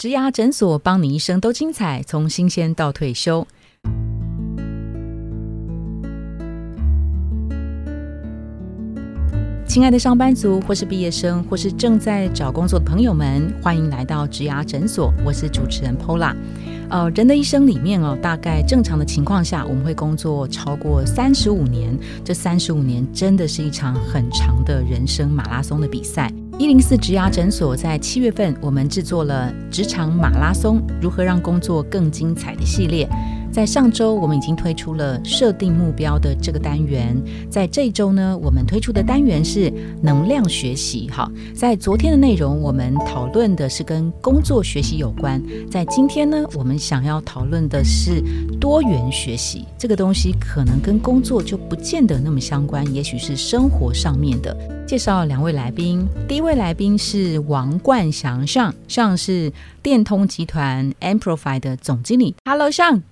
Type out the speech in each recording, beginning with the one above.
植牙诊所帮你一生都精彩，从新鲜到退休。亲爱的上班族，或是毕业生，或是正在找工作的朋友们，欢迎来到植牙诊所。我是主持人 Pola。呃，人的一生里面哦，大概正常的情况下，我们会工作超过三十五年。这三十五年真的是一场很长的人生马拉松的比赛。一零四植牙诊所在七月份，我们制作了职场马拉松，如何让工作更精彩的系列。在上周，我们已经推出了设定目标的这个单元。在这一周呢，我们推出的单元是能量学习。哈，在昨天的内容，我们讨论的是跟工作学习有关。在今天呢，我们想要讨论的是多元学习。这个东西可能跟工作就不见得那么相关，也许是生活上面的。介绍两位来宾，第一位来宾是王冠祥上上是电通集团 Amplify 的总经理。Hello，上。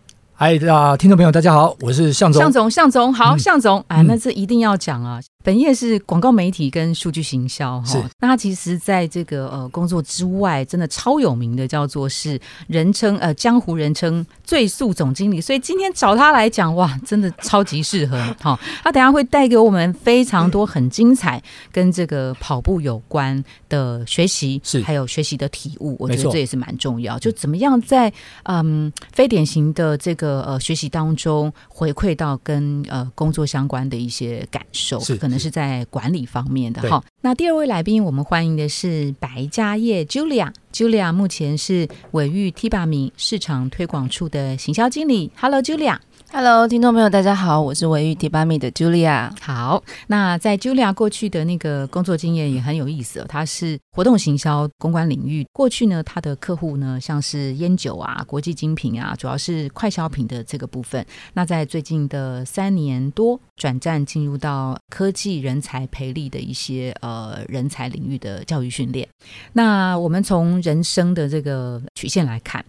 嗨，啊，听众朋友，大家好，我是向总。向总，向总，好，向总，哎，那这一定要讲啊。本业是广告媒体跟数据行销哈，那他其实在这个呃工作之外，真的超有名的，叫做是人称呃江湖人称最速总经理，所以今天找他来讲，哇，真的超级适合哈。他等下会带给我们非常多很精彩跟这个跑步有关的学习，是还有学习的体悟，我觉得这也是蛮重要。就怎么样在嗯非典型的这个呃学习当中回馈到跟呃工作相关的一些感受，是可能。是在管理方面的哈。那第二位来宾，我们欢迎的是白家业 Julia。Julia 目前是伟玉 T 八米市场推广处的行销经理。Hello，Julia。Hello，听众朋友，大家好，我是维玉 T 八米的 Julia。好，那在 Julia 过去的那个工作经验也很有意思哦。他是活动行销公关领域，过去呢，他的客户呢，像是烟酒啊、国际精品啊，主要是快消品的这个部分。那在最近的三年多，转战进入到科技人才培力的一些呃人才领域的教育训练。那我们从人生的这个曲线来看。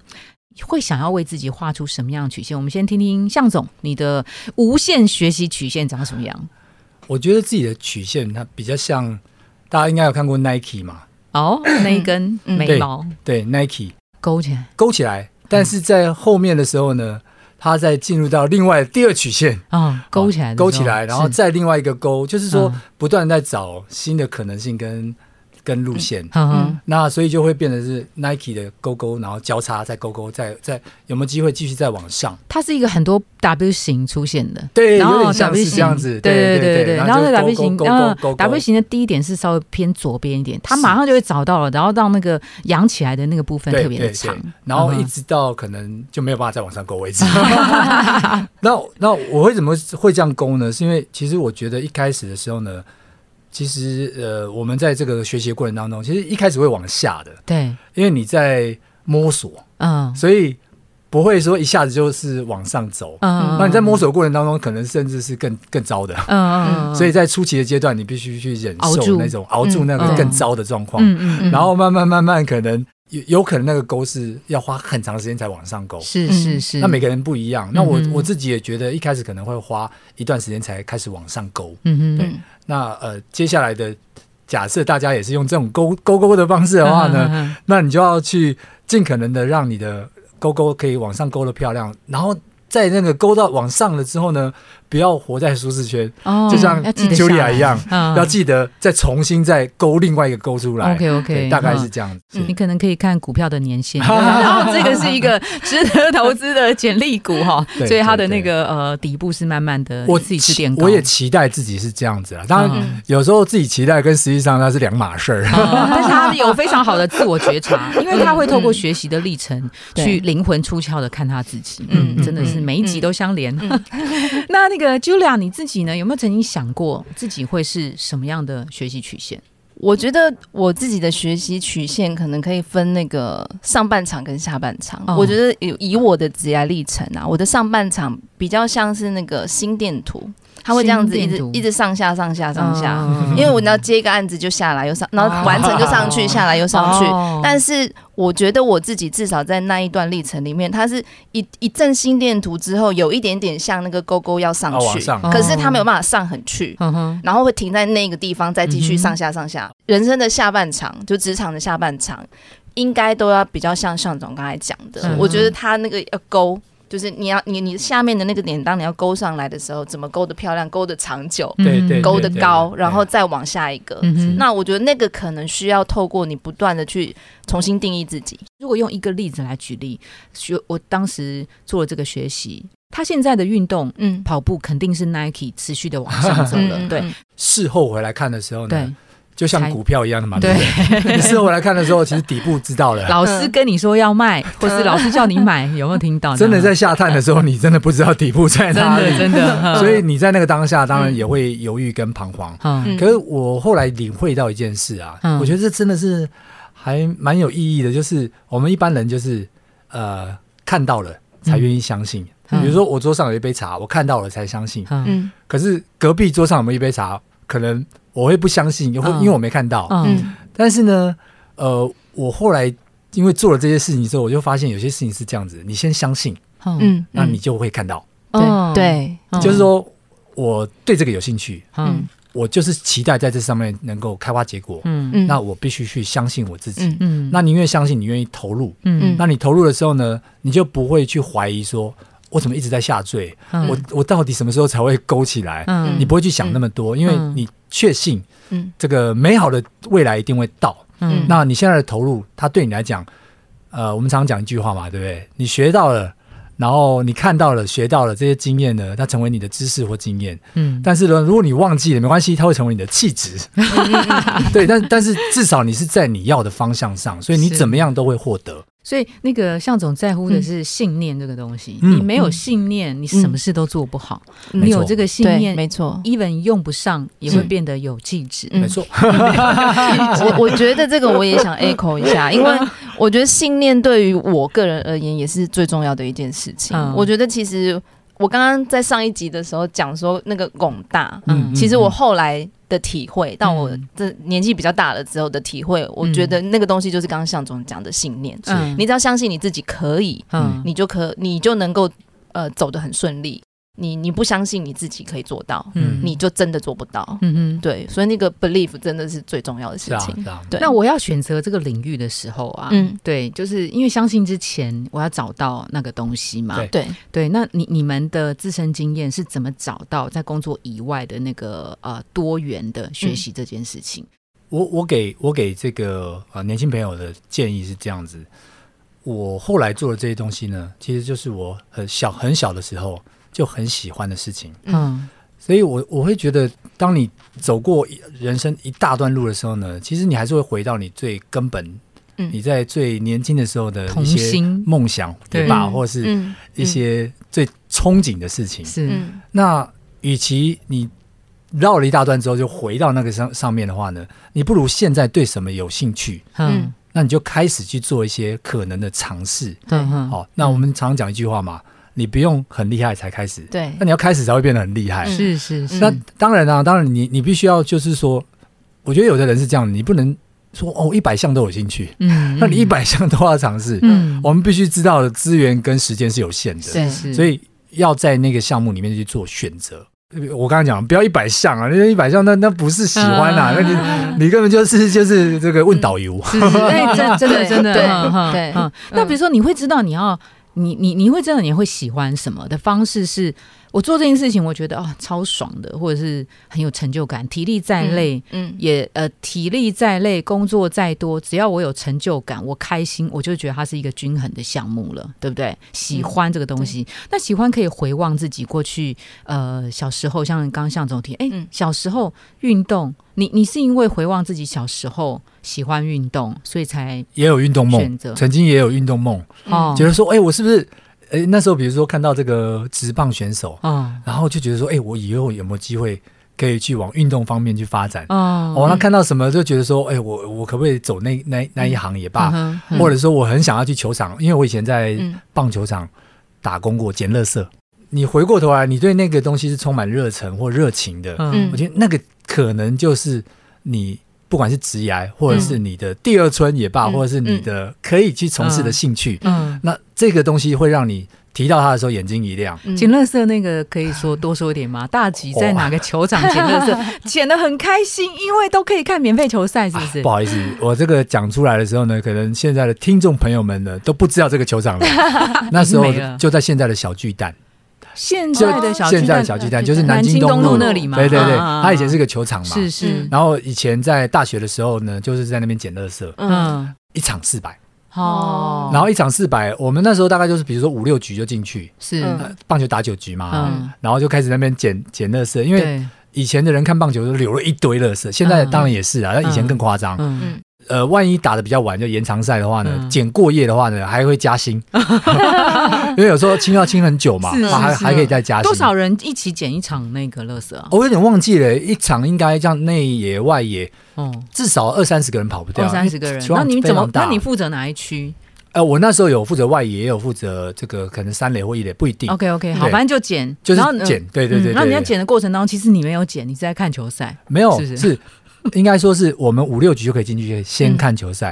会想要为自己画出什么样的曲线？我们先听听向总，你的无限学习曲线长什么样？我觉得自己的曲线它比较像，大家应该有看过 Nike 嘛？哦，那一根眉毛，对 Nike 勾起来，勾起来。但是在后面的时候呢，它再进入到另外第二曲线啊，勾起来，勾起来，然后再另外一个勾，就是说不断在找新的可能性跟。跟路线，那所以就会变得是 Nike 的勾勾，然后交叉再勾勾，再再有没有机会继续再往上？它是一个很多 W 型出现的，对，有点像是这样子，对对对对。然后那 W 型，然后 W 型的第一点是稍微偏左边一点，它马上就会找到了，然后让那个扬起来的那个部分特别的长，然后一直到可能就没有办法再往上勾为止。那那我为什么会这样勾呢？是因为其实我觉得一开始的时候呢。其实，呃，我们在这个学习过程当中，其实一开始会往下的，对，因为你在摸索，嗯，所以不会说一下子就是往上走，嗯，那你在摸索过程当中，可能甚至是更更糟的，嗯嗯，所以在初期的阶段，你必须去忍受那种熬住那个更糟的状况，嗯嗯，然后慢慢慢慢可能。有有可能那个钩是要花很长时间才往上勾，是是是。那每个人不一样，那我我自己也觉得一开始可能会花一段时间才开始往上勾。嗯嗯。对。那呃，接下来的假设大家也是用这种勾勾勾的方式的话呢，那你就要去尽可能的让你的勾勾可以往上勾的漂亮，然后在那个勾到往上了之后呢。不要活在舒适圈，就像茱莉亚一样，要记得再重新再勾另外一个勾出来。OK OK，大概是这样子。你可能可以看股票的年限，然后这个是一个值得投资的潜力股哈，所以它的那个呃底部是慢慢的。我自己是点，我也期待自己是这样子啊。当然有时候自己期待跟实际上那是两码事儿，但是他有非常好的自我觉察，因为他会透过学习的历程去灵魂出窍的看他自己。嗯，真的是每一集都相连。那那。个 Julia，你自己呢？有没有曾经想过自己会是什么样的学习曲线？我觉得我自己的学习曲线可能可以分那个上半场跟下半场。我觉得以以我的职业历程啊，我的上半场比较像是那个心电图。他会这样子一直一直上下上下上下，因为我要接一个案子就下来又上，然后完成就上去，下来又上去。但是我觉得我自己至少在那一段历程里面，它是一一阵心电图之后，有一点点像那个勾勾要上去，可是它没有办法上很去，然后会停在那个地方再继续上下上下。人生的下半场就职场的下半场。应该都要比较像向总刚才讲的，我觉得他那个要勾。就是你要你你下面的那个点，当你要勾上来的时候，怎么勾的漂亮，勾的长久，对对，勾的高，然后再往下一个。那我觉得那个可能需要透过你不断的去重新定义自己。如果用一个例子来举例，学我当时做了这个学习，他现在的运动，嗯，跑步肯定是 Nike 持续的往上 走了。对，事后回来看的时候呢？就像股票一样的嘛，对。你事后来看的时候，其实底部知道了。老师跟你说要卖，或是老师叫你买，有没有听到？真的在下探的时候，你真的不知道底部在哪里，真的。所以你在那个当下，当然也会犹豫跟彷徨。嗯。可是我后来领会到一件事啊，我觉得这真的是还蛮有意义的，就是我们一般人就是呃看到了才愿意相信。比如说我桌上有一杯茶，我看到了才相信。嗯。可是隔壁桌上有没有一杯茶？可能。我会不相信，因为因为我没看到。嗯，但是呢，呃，我后来因为做了这些事情之后，我就发现有些事情是这样子：你先相信，嗯，那你就会看到。对。对，就是说我对这个有兴趣，嗯，我就是期待在这上面能够开花结果，嗯。嗯，那我必须去相信我自己，嗯，那你愿意相信，你愿意投入，嗯嗯，那你投入的时候呢，你就不会去怀疑说。我怎么一直在下坠？我我到底什么时候才会勾起来？你不会去想那么多，因为你确信，这个美好的未来一定会到。那你现在的投入，它对你来讲，呃，我们常常讲一句话嘛，对不对？你学到了，然后你看到了、学到了这些经验呢，它成为你的知识或经验。嗯，但是呢，如果你忘记了，没关系，它会成为你的气质。对，但但是至少你是在你要的方向上，所以你怎么样都会获得。所以，那个向总在乎的是信念这个东西。你没有信念，你什么事都做不好。你有这个信念，没错，even 用不上也会变得有气质。没错，我我觉得这个我也想 echo 一下，因为我觉得信念对于我个人而言也是最重要的一件事情。我觉得其实我刚刚在上一集的时候讲说那个拱大，嗯，其实我后来。的体会，到我这年纪比较大了之后的体会，我觉得那个东西就是刚刚向总讲的信念。嗯，你只要相信你自己可以，嗯，你就可你就能够呃走得很顺利。你你不相信你自己可以做到，嗯，你就真的做不到，嗯嗯，对，所以那个 belief 真的是最重要的事情。对，那我要选择这个领域的时候啊，嗯，对，就是因为相信之前我要找到那个东西嘛，对对。那你你们的自身经验是怎么找到在工作以外的那个呃多元的学习这件事情？我我给我给这个呃年轻朋友的建议是这样子，我后来做的这些东西呢，其实就是我很小很小的时候。就很喜欢的事情，嗯，所以我我会觉得，当你走过人生一大段路的时候呢，其实你还是会回到你最根本，嗯，你在最年轻的时候的一些梦想，对吧？或者是一些最憧憬的事情。是，那与其你绕了一大段之后就回到那个上上面的话呢，你不如现在对什么有兴趣，嗯，那你就开始去做一些可能的尝试。对，好，那我们常常讲一句话嘛。你不用很厉害才开始，对，那你要开始才会变得很厉害。是是是。那当然啊，当然你你必须要就是说，我觉得有的人是这样，你不能说哦一百项都有兴趣，嗯，那你一百项都要尝试，嗯，我们必须知道的资源跟时间是有限的，是是，所以要在那个项目里面去做选择。我刚刚讲不要一百项啊，那一百项那那不是喜欢啊，那你你根本就是就是这个问导游，对，真真的真的对对，那比如说你会知道你要。你你你会真的你会喜欢什么的方式是？我做这件事情，我觉得啊超爽的，或者是很有成就感。体力再累，嗯，也呃体力再累，工作再多，只要我有成就感，我开心，我就觉得它是一个均衡的项目了，对不对？喜欢这个东西，那喜欢可以回望自己过去，呃，小时候，像刚刚向总提，哎，小时候运动，你你是因为回望自己小时候喜欢运动，所以才也有运动梦，曾经也有运动梦，哦，觉得说，哎，我是不是？哎，那时候比如说看到这个直棒选手，嗯，然后就觉得说，哎，我以后有没有机会可以去往运动方面去发展？哦，我那看到什么就觉得说，哎，我我可不可以走那那那一行也罢？或者说我很想要去球场，因为我以前在棒球场打工过，捡垃圾。你回过头来，你对那个东西是充满热忱或热情的，嗯，我觉得那个可能就是你。不管是职业，或者是你的第二春也罢，或者是你的可以去从事的兴趣，嗯，那这个东西会让你提到他的时候眼睛一亮。捡乐色那个可以说多说一点吗？大吉在哪个球场捡乐色？捡的很开心，因为都可以看免费球赛，是不是？不好意思，我这个讲出来的时候呢，可能现在的听众朋友们呢都不知道这个球场了。那时候就在现在的小巨蛋。现在的小现在的小巨蛋就是南京东路那里嘛。对对对，它以前是个球场嘛。是是。然后以前在大学的时候呢，就是在那边捡乐色。嗯。一场四百。哦。然后一场四百，我们那时候大概就是比如说五六局就进去。是。棒球打九局嘛。嗯。然后就开始那边捡捡乐色，因为以前的人看棒球都留了一堆乐色，现在当然也是啊，那以前更夸张。嗯。呃，万一打的比较晚，就延长赛的话呢，捡过夜的话呢，还会加薪，因为有时候清要清很久嘛，还还可以再加薪。多少人一起捡一场那个乐色啊？我有点忘记了，一场应该这样内野外野，哦，至少二三十个人跑不掉，二三十个人。那你怎么？那你负责哪一区？呃，我那时候有负责外野，也有负责这个可能三垒或一垒，不一定。OK OK，好，反正就捡，就是捡，对对对。然后你在捡的过程当中，其实你没有捡，你是在看球赛，没有是。应该说是我们五六局就可以进去先看球赛，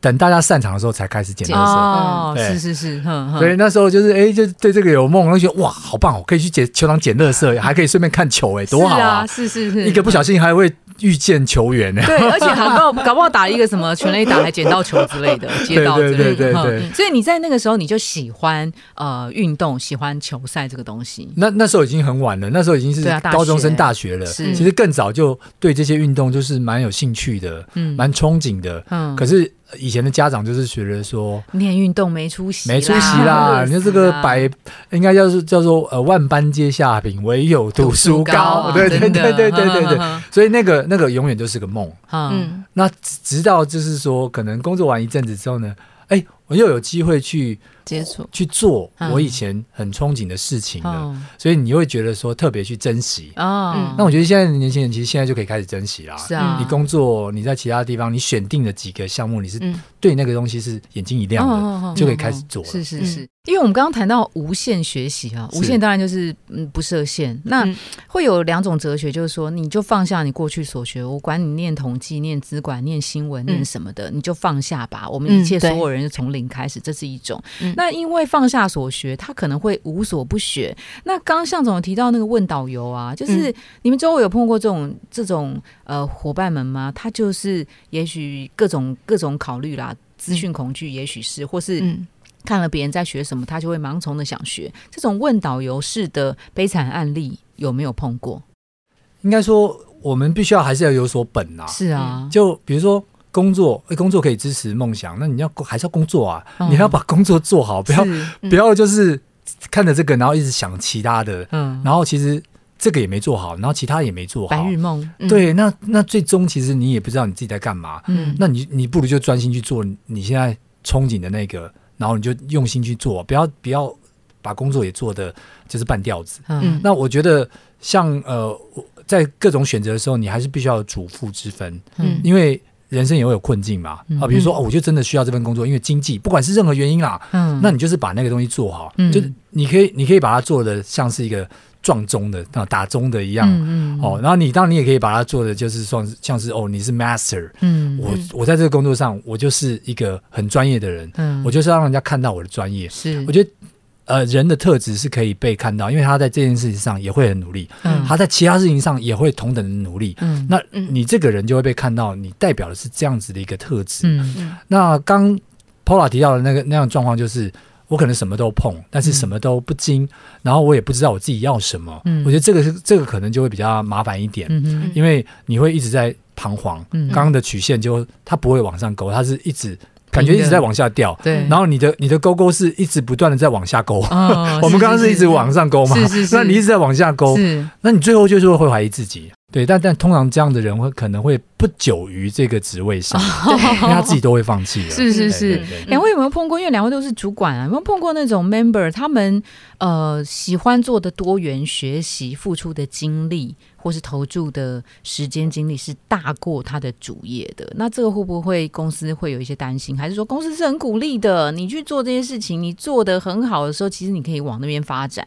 等大家散场的时候才开始捡垃圾。哦，是是是，所以那时候就是哎，就对这个有梦，就觉得哇，好棒哦，可以去捡球场捡垃圾，还可以顺便看球，哎，多好啊！是是是，一个不小心还会。遇见球员呢？对，而且搞不好搞不好打一个什么全垒打，还捡到球之类的，接到之类的。所以你在那个时候你就喜欢呃运动，喜欢球赛这个东西。那那时候已经很晚了，那时候已经是高中生大学了。是，其实更早就对这些运动就是蛮有兴趣的，嗯，蛮憧憬的。嗯，可是。以前的家长就是觉得说，练运动没出息，没出息啦！你看这个百应该叫是叫做呃万般皆下品，唯有读书高。对对对对对对对，所以那个那个永远就是个梦。嗯，那直到就是说，可能工作完一阵子之后呢，哎，我又有机会去。接触去做我以前很憧憬的事情了，所以你会觉得说特别去珍惜啊。那我觉得现在的年轻人其实现在就可以开始珍惜啦。是啊，你工作你在其他地方你选定了几个项目，你是对那个东西是眼睛一亮的，就可以开始做了。是是是，因为我们刚刚谈到无限学习啊，无限当然就是嗯不设限。那会有两种哲学，就是说你就放下你过去所学，我管你念统计、念资管、念新闻、念什么的，你就放下吧。我们一切所有人就从零开始，这是一种。那因为放下所学，他可能会无所不学。那刚刚向总提到那个问导游啊，就是你们周围有碰过这种这种呃伙伴们吗？他就是也许各种各种考虑啦，资讯恐惧，也许是或是看了别人在学什么，他就会盲从的想学。这种问导游式的悲惨案例有没有碰过？应该说，我们必须要还是要有所本啊。是啊，就比如说。工作，工作可以支持梦想，那你要还是要工作啊？你要把工作做好，不要不要就是看着这个，然后一直想其他的，嗯，然后其实这个也没做好，然后其他也没做好，白日梦。对，那那最终其实你也不知道你自己在干嘛，嗯，那你你不如就专心去做你现在憧憬的那个，然后你就用心去做，不要不要把工作也做的就是半吊子。嗯，那我觉得像呃，在各种选择的时候，你还是必须要有主副之分，嗯，因为。人生也会有困境嘛，啊，比如说哦，我就真的需要这份工作，因为经济，不管是任何原因啦，嗯，那你就是把那个东西做好，嗯，就是你可以，你可以把它做的像是一个撞钟的啊，打钟的一样，嗯哦，然后你当然你也可以把它做的就是像像是哦，你是 master，嗯，我我在这个工作上，我就是一个很专业的人，嗯，我就是让人家看到我的专业，是，我觉得。呃，人的特质是可以被看到，因为他在这件事情上也会很努力，嗯，他在其他事情上也会同等的努力，嗯，那你这个人就会被看到，你代表的是这样子的一个特质，嗯。那刚 Paula 提到的那个那样状况，就是我可能什么都碰，但是什么都不精，然后我也不知道我自己要什么，嗯，我觉得这个是这个可能就会比较麻烦一点，嗯。因为你会一直在彷徨，嗯，刚刚的曲线就它不会往上勾，它是一直。感觉一直在往下掉，对。然后你的你的勾勾是一直不断的在往下勾，我们刚刚是一直往上勾嘛？是是是。那你一直在往下勾，那你最后就是会怀疑自己。对，但但通常这样的人会可能会不久于这个职位上，因为他自己都会放弃了。是是是，两位有没有碰过？因为两位都是主管啊，有没有碰过那种 member？他们呃喜欢做的多元学习，付出的精力或是投注的时间精力是大过他的主业的。那这个会不会公司会有一些担心？还是说公司是很鼓励的？你去做这些事情，你做的很好的时候，其实你可以往那边发展。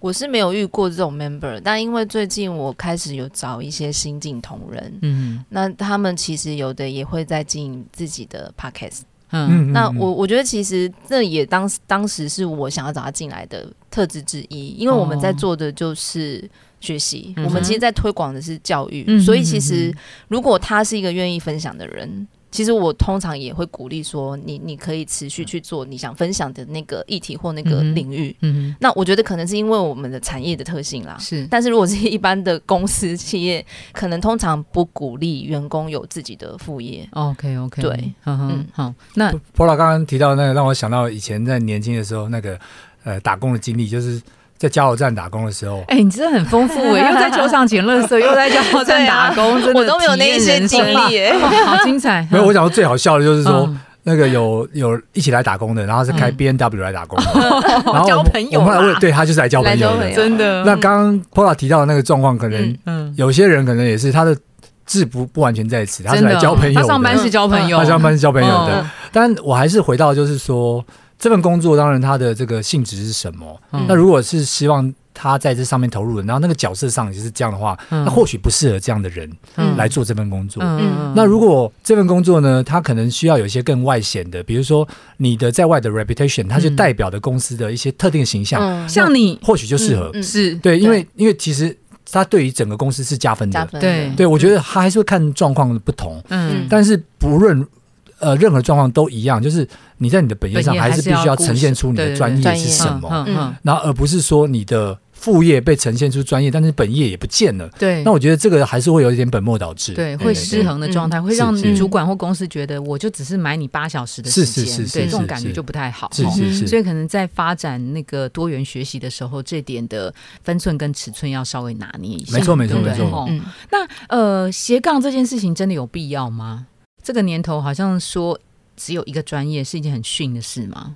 我是没有遇过这种 member，但因为最近我开始有找一些新进同仁，嗯，那他们其实有的也会在经营自己的 podcast，嗯，那我我觉得其实这也当当时是我想要找他进来的特质之一，因为我们在做的就是学习，我们其实在推广的是教育，所以其实如果他是一个愿意分享的人。其实我通常也会鼓励说，你你可以持续去做你想分享的那个议题或那个领域。嗯，那我觉得可能是因为我们的产业的特性啦。是，但是如果是一般的公司企业，可能通常不鼓励员工有自己的副业。OK OK，对，嗯好。那 Paula 刚刚提到那个，让我想到以前在年轻的时候那个呃打工的经历，就是。在加油站打工的时候，哎，你真的很丰富哎，又在 球场捡垃圾，又在加油站打工，真的我都没有那一些经历哎，好精彩。没有，我讲到最好笑的就是说，那个有有一起来打工的，然后是开 B N W 来打工，然后交朋友。我们后来问，对他就是来交朋友的，真的。那刚刚 Paula 提到的那个状况，可能嗯，有些人可能也是他的志不不完全在此，他是来交朋友，他上班是交朋友，他上班是交朋友的。但我还是回到就是说，这份工作当然它的这个性质是什么？那如果是希望。他在这上面投入的，然后那个角色上也是这样的话，那或许不适合这样的人来做这份工作。那如果这份工作呢，他可能需要有一些更外显的，比如说你的在外的 reputation，它就代表的公司的一些特定形象，像你或许就适合。是对，因为因为其实他对于整个公司是加分的。对，对我觉得他还是会看状况的不同。嗯，但是不论呃任何状况都一样，就是你在你的本业上还是必须要呈现出你的专业是什么，然后而不是说你的。副业被呈现出专业，但是本业也不见了。对，那我觉得这个还是会有一点本末倒置。对，会失衡的状态，会让主管或公司觉得，我就只是买你八小时的时间，对，这种感觉就不太好。是是是。所以可能在发展那个多元学习的时候，这点的分寸跟尺寸要稍微拿捏一下。没错没错没错。嗯，那呃斜杠这件事情真的有必要吗？这个年头好像说只有一个专业是一件很逊的事吗？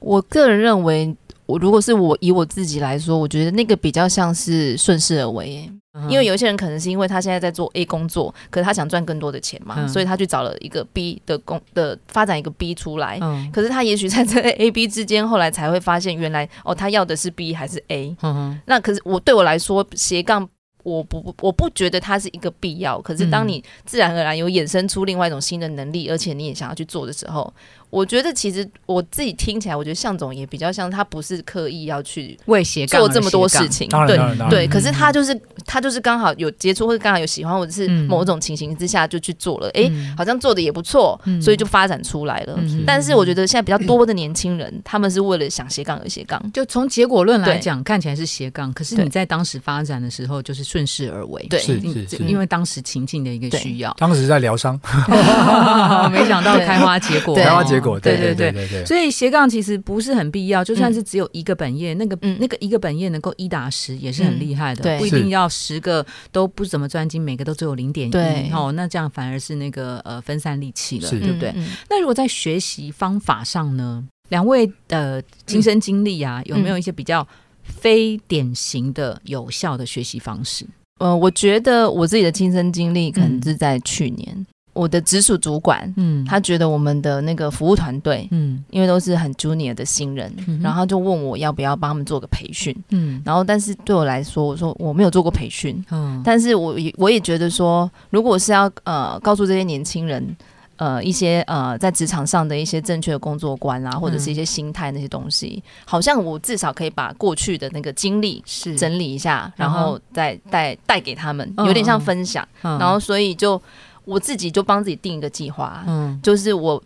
我个人认为。我如果是我以我自己来说，我觉得那个比较像是顺势而为，因为有一些人可能是因为他现在在做 A 工作，可是他想赚更多的钱嘛，所以他去找了一个 B 的工的发展一个 B 出来，可是他也许在这 A B 之间，后来才会发现原来哦，他要的是 B 还是 A，那可是我对我来说斜杠。我不，我不觉得它是一个必要。可是，当你自然而然有衍生出另外一种新的能力，而且你也想要去做的时候，我觉得其实我自己听起来，我觉得向总也比较像他不是刻意要去为斜杠做这么多事情，对对。可是他就是他就是刚好有接触，或者刚好有喜欢，或者是某种情形之下就去做了，哎，好像做的也不错，所以就发展出来了。但是我觉得现在比较多的年轻人，他们是为了想斜杠而斜杠。就从结果论来讲，看起来是斜杠，可是你在当时发展的时候，就是。顺势而为，对，是是是，因为当时情境的一个需要。当时在疗伤 没想到开花结果，开花结果，对对对对对。所以斜杠其实不是很必要，就算是只有一个本业，那个那个一个本业能够一打十也是很厉害的，不一定要十个都不怎么专精，每个都只有零点一，哦，那这样反而是那个呃分散力气了，对不对？那如果在学习方法上呢，两位的亲身经历啊，有没有一些比较？非典型的有效的学习方式，呃，我觉得我自己的亲身经历可能是在去年，我的直属主管，嗯，他觉得我们的那个服务团队，嗯，因为都是很 junior 的新人，然后就问我要不要帮他们做个培训，嗯，然后但是对我来说，我说我没有做过培训，嗯，但是我也我也觉得说，如果是要呃告诉这些年轻人。呃，一些呃，在职场上的一些正确的工作观啊，或者是一些心态那些东西，好像我至少可以把过去的那个经历是。整理一下，然后再带带给他们，有点像分享。然后，所以就我自己就帮自己定一个计划，嗯，就是我。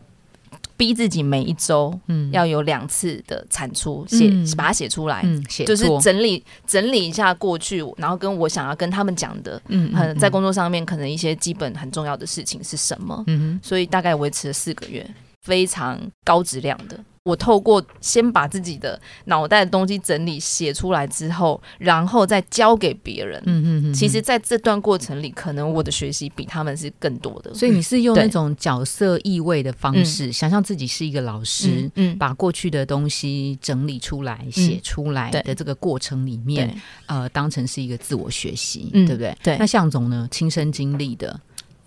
逼自己每一周，嗯，要有两次的产出，写把它写出来，就是整理整理一下过去，然后跟我想要跟他们讲的，嗯，在工作上面可能一些基本很重要的事情是什么，嗯所以大概维持了四个月，非常高质量的。我透过先把自己的脑袋的东西整理写出来之后，然后再交给别人。嗯嗯嗯。其实，在这段过程里，可能我的学习比他们是更多的。所以你是用那种角色意味的方式，想象自己是一个老师，嗯，把过去的东西整理出来、写出来的这个过程里面，呃，当成是一个自我学习，对不对？对。那向总呢，亲身经历的，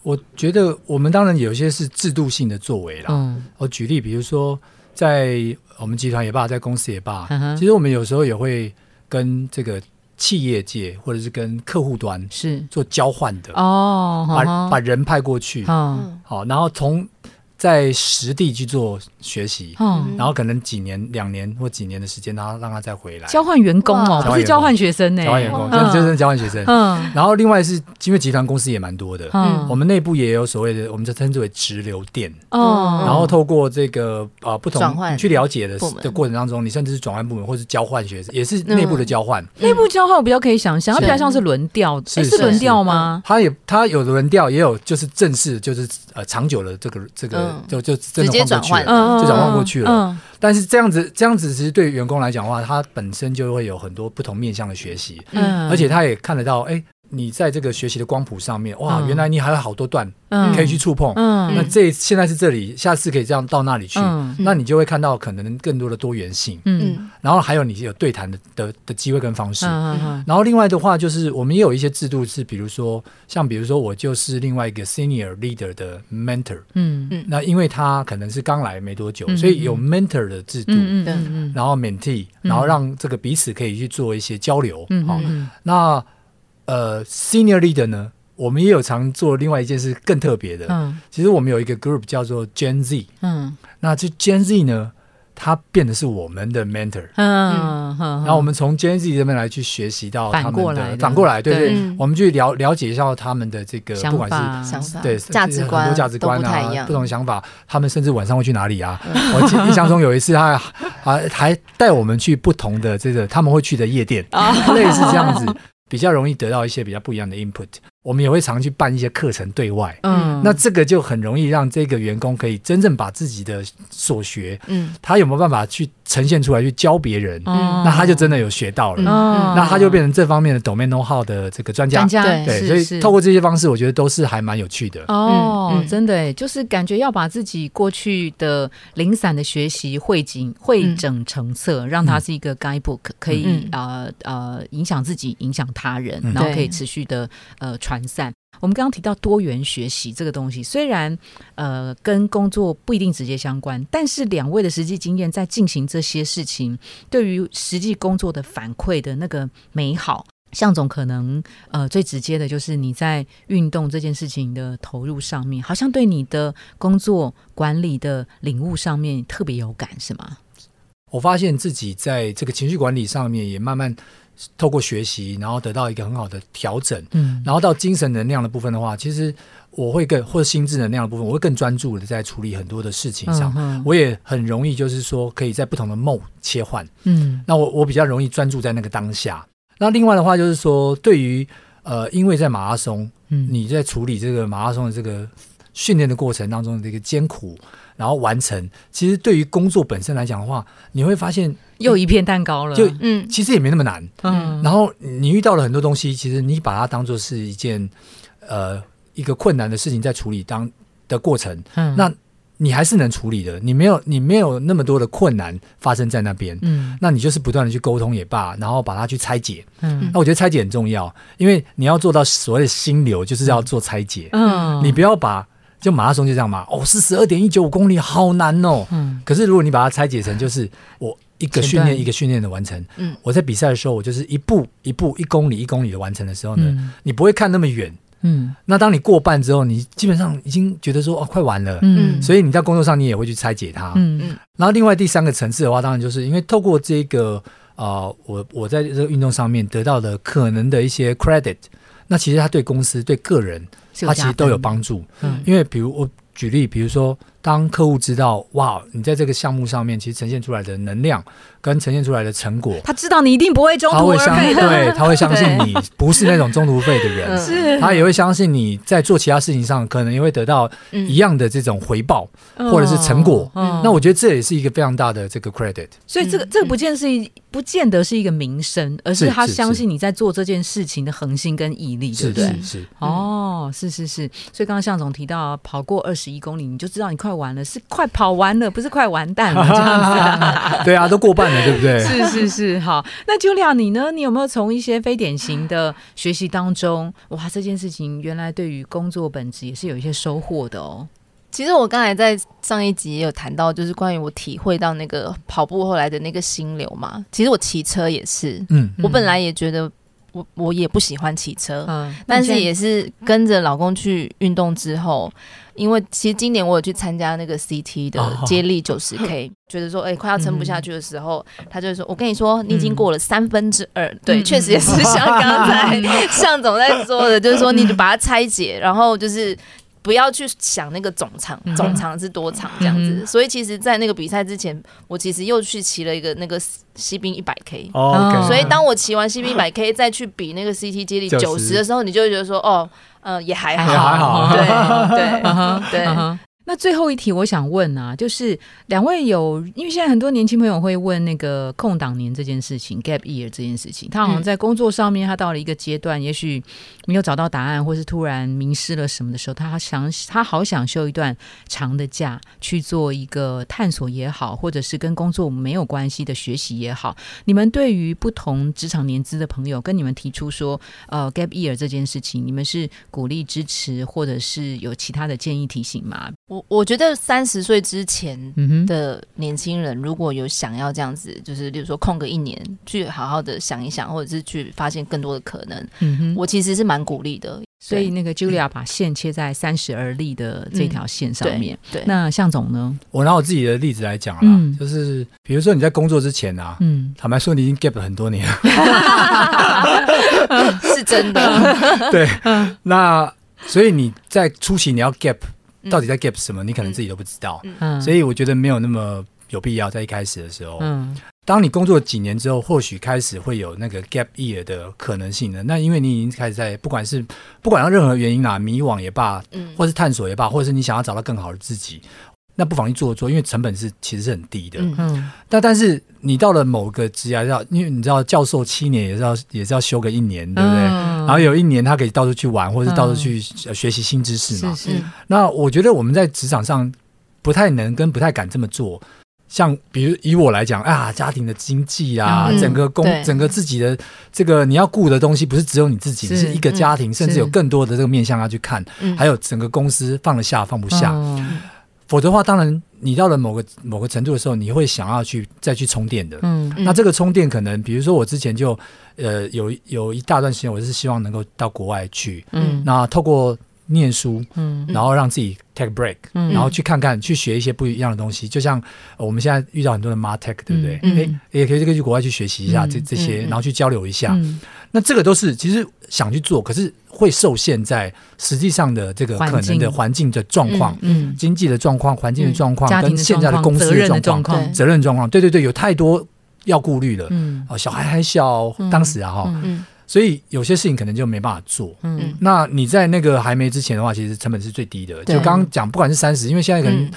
我觉得我们当然有些是制度性的作为啦。嗯。我举例，比如说。在我们集团也罢，在公司也罢，其实我们有时候也会跟这个企业界或者是跟客户端是。做交换的哦，把把人派过去，好，然后从在实地去做学习，嗯，然后可能几年、两年或几年的时间，然后让他再回来。交换员工哦，不是交换学生呢，交换员工，真真正交换学生。嗯，然后另外是因为集团公司也蛮多的，嗯，我们内部也有所谓的，我们就称之为直流电。哦，然后透过这个啊不同去了解的的过程当中，你甚至是转换部门或是交换学生，也是内部的交换。内部交换我比较可以想象，它比较像是轮调，是轮调吗？它也它有轮调，也有就是正式，就是呃长久的这个这个。就就真的换过去了，就转换过去了。但是这样子，这样子其实对员工来讲的话，他本身就会有很多不同面向的学习，而且他也看得到，哎。你在这个学习的光谱上面，哇，原来你还有好多段可以去触碰。那这现在是这里，下次可以这样到那里去，那你就会看到可能更多的多元性。嗯，然后还有你有对谈的的的机会跟方式。然后另外的话，就是我们也有一些制度是，比如说像比如说我就是另外一个 senior leader 的 mentor。嗯嗯，那因为他可能是刚来没多久，所以有 mentor 的制度。嗯嗯，然后 mentee，然后让这个彼此可以去做一些交流。嗯好，那。呃，senior leader 呢，我们也有常做另外一件事更特别的。嗯，其实我们有一个 group 叫做 Gen Z。嗯，那这 Gen Z 呢，它变的是我们的 mentor。嗯然后我们从 Gen Z 这边来去学习到他们的反过来，对对，我们去了了解一下他们的这个不管是想法、对价值观、很多价值观啊，不同的想法。他们甚至晚上会去哪里啊？我印象中有一次，他还还带我们去不同的这个他们会去的夜店，类似这样子。比较容易得到一些比较不一样的 input。我们也会常去办一些课程对外，嗯，那这个就很容易让这个员工可以真正把自己的所学，嗯，他有没有办法去呈现出来去教别人，嗯，那他就真的有学到了，嗯，那他就变成这方面的 domain know how 的这个专家，对，所以透过这些方式，我觉得都是还蛮有趣的。哦，真的，就是感觉要把自己过去的零散的学习汇集、汇整成册，让它是一个 guidebook，可以呃呃影响自己、影响他人，然后可以持续的呃。传散。我们刚刚提到多元学习这个东西，虽然呃跟工作不一定直接相关，但是两位的实际经验在进行这些事情，对于实际工作的反馈的那个美好，向总可能呃最直接的就是你在运动这件事情的投入上面，好像对你的工作管理的领悟上面特别有感，是吗？我发现自己在这个情绪管理上面也慢慢。透过学习，然后得到一个很好的调整，嗯，然后到精神能量的部分的话，其实我会更或者心智能量的部分，我会更专注的在处理很多的事情上，嗯我也很容易就是说可以在不同的 mode 切换，嗯，那我我比较容易专注在那个当下。那另外的话就是说，对于呃，因为在马拉松，嗯，你在处理这个马拉松的这个训练的过程当中的一个艰苦。然后完成，其实对于工作本身来讲的话，你会发现又一片蛋糕了。就嗯，其实也没那么难。嗯，然后你遇到了很多东西，其实你把它当做是一件呃一个困难的事情在处理当的过程，嗯，那你还是能处理的。你没有你没有那么多的困难发生在那边，嗯，那你就是不断的去沟通也罢，然后把它去拆解，嗯，那我觉得拆解很重要，因为你要做到所谓的心流，就是要做拆解，嗯，你不要把。就马拉松就这样嘛，哦，是十二点一九五公里，好难哦。嗯。可是如果你把它拆解成，就是我一个训练一个训练的完成。嗯。我在比赛的时候，我就是一步一步一公里一公里的完成的时候呢，你不会看那么远。嗯。那当你过半之后，你基本上已经觉得说哦，快完了。嗯。所以你在工作上，你也会去拆解它。嗯嗯。然后另外第三个层次的话，当然就是因为透过这个啊，我我在这个运动上面得到的可能的一些 credit，那其实他对公司对个人。他其实都有帮助，嗯，因为比如我举例，比如说当客户知道，哇，你在这个项目上面其实呈现出来的能量。跟呈现出来的成果，他知道你一定不会中途废的，对，他会相信 你不是那种中途废的人，是，他也会相信你在做其他事情上可能也会得到一样的这种回报或者是成果。那我觉得这也是一个非常大的这个 credit。所以这个这个不见是不见得是一个名声，而是他相信你在做这件事情的恒心跟毅力，对不对？是哦，是是是。所以刚刚向总提到跑过二十一公里，你就知道你快完了，是快跑完了，不是快完蛋了这样子。对啊，都过半了。对不对？是是是，好。那 Julia，你呢？你有没有从一些非典型的学习当中，哇，这件事情原来对于工作本质也是有一些收获的哦。其实我刚才在上一集也有谈到，就是关于我体会到那个跑步后来的那个心流嘛。其实我骑车也是，嗯，我本来也觉得我我也不喜欢骑车，嗯，但是也是跟着老公去运动之后，因为其实今年我有去参加那个 CT 的接力九十 K，觉 得说哎快要撑不下去的时候，他就说我跟你说你已经过了三分之二，对，确实也是像刚才 向总在说的，就是说你就把它拆解，然后就是。不要去想那个总长，总长是多长这样子。所以其实，在那个比赛之前，我其实又去骑了一个那个西兵一百 K。哦。所以当我骑完西兵一百 K，再去比那个 CT 接力九十的时候，你就会觉得说，哦，呃，也还好，还好。对对对。那最后一题，我想问啊，就是两位有，因为现在很多年轻朋友会问那个空档年这件事情，gap year 这件事情，他好像在工作上面，他到了一个阶段，也许没有找到答案，或是突然迷失了什么的时候，他想，他好想休一段长的假，去做一个探索也好，或者是跟工作没有关系的学习也好。你们对于不同职场年资的朋友，跟你们提出说，呃，gap year 这件事情，你们是鼓励支持，或者是有其他的建议提醒吗？我。我觉得三十岁之前的年轻人，如果有想要这样子，就是比如说空个一年，去好好的想一想，或者是去发现更多的可能，嗯我其实是蛮鼓励的。所以那个 Julia 把线切在三十而立的这条线上面。对，那向总呢？我拿我自己的例子来讲啦，就是比如说你在工作之前啊，嗯，坦白说你已经 gap 了很多年，是真的。对，那所以你在初期你要 gap。到底在 gap 什么？你可能自己都不知道，所以我觉得没有那么有必要在一开始的时候。嗯，当你工作几年之后，或许开始会有那个 gap year 的可能性的。那因为你已经开始在不管是不管任何原因啊，迷惘也罢，嗯，或是探索也罢，或者是你想要找到更好的自己。那不妨去做做，因为成本是其实是很低的。嗯，但但是你到了某个职涯要，因为你知道教授七年也是要也是要修个一年，对不对？然后有一年他可以到处去玩，或者是到处去学习新知识嘛。是是。那我觉得我们在职场上不太能跟不太敢这么做。像比如以我来讲啊，家庭的经济啊，整个工整个自己的这个你要顾的东西，不是只有你自己，是一个家庭，甚至有更多的这个面向要去看，还有整个公司放得下放不下。否则的话，当然你到了某个某个程度的时候，你会想要去再去充电的。嗯，那这个充电可能，比如说我之前就呃有有一大段时间，我是希望能够到国外去。嗯，那透过念书，嗯，然后让自己 take break，嗯，然后去看看，去学一些不一样的东西。就像我们现在遇到很多的 martech，对不对？嗯，也可以去国外去学习一下这这些，然后去交流一下。那这个都是其实想去做，可是会受限在实际上的这个可能的环境。的状况、嗯，经济的状况、环境的状况跟现在的公司的状况、责任状况，对对对，有太多要顾虑了。嗯，哦，小孩还小，当时啊哈，所以有些事情可能就没办法做。嗯，那你在那个还没之前的话，其实成本是最低的。就刚刚讲，不管是三十，因为现在可能。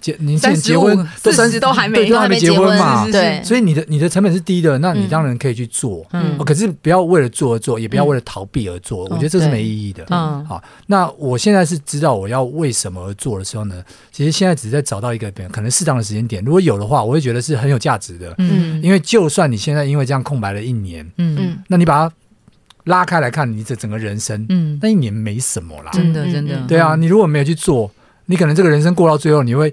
结，您现在结婚都三十都还没都还没结婚嘛？对，所以你的你的成本是低的，那你当然可以去做。嗯，可是不要为了做而做，也不要为了逃避而做。我觉得这是没意义的。嗯，好，那我现在是知道我要为什么而做的时候呢？其实现在只是在找到一个可能适当的时间点，如果有的话，我会觉得是很有价值的。嗯，因为就算你现在因为这样空白了一年，嗯嗯，那你把它拉开来看，你这整个人生，嗯，那一年没什么啦，真的真的。对啊，你如果没有去做，你可能这个人生过到最后，你会。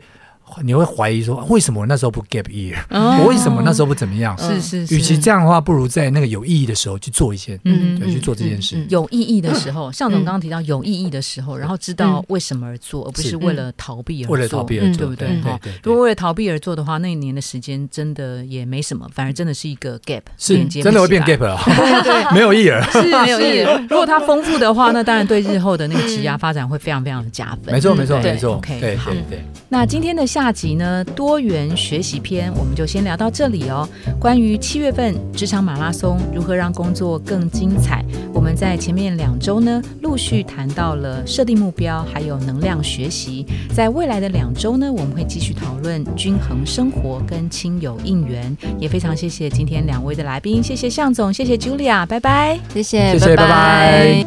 你会怀疑说，为什么我那时候不 gap year？我为什么那时候不怎么样？是是是，与其这样的话，不如在那个有意义的时候去做一些，嗯，对，去做这件事。有意义的时候，向总刚刚提到有意义的时候，然后知道为什么而做，而不是为了逃避而做，为了逃避而做，对不对？哈，如果为了逃避而做的话，那一年的时间真的也没什么，反而真的是一个 gap，是真的会变 gap 了，对 对，没有意义了，是没有意义。如果它丰富的话，那当然对日后的那个职涯发展会非常非常的加分。没错没错没错，OK，好，对。那今天的下集呢？多元学习篇，我们就先聊到这里哦。关于七月份职场马拉松如何让工作更精彩，我们在前面两周呢，陆续谈到了设定目标，还有能量学习。在未来的两周呢，我们会继续讨论均衡生活跟亲友应援。也非常谢谢今天两位的来宾，谢谢向总，谢谢 Julia，拜拜，谢谢，谢谢，拜拜。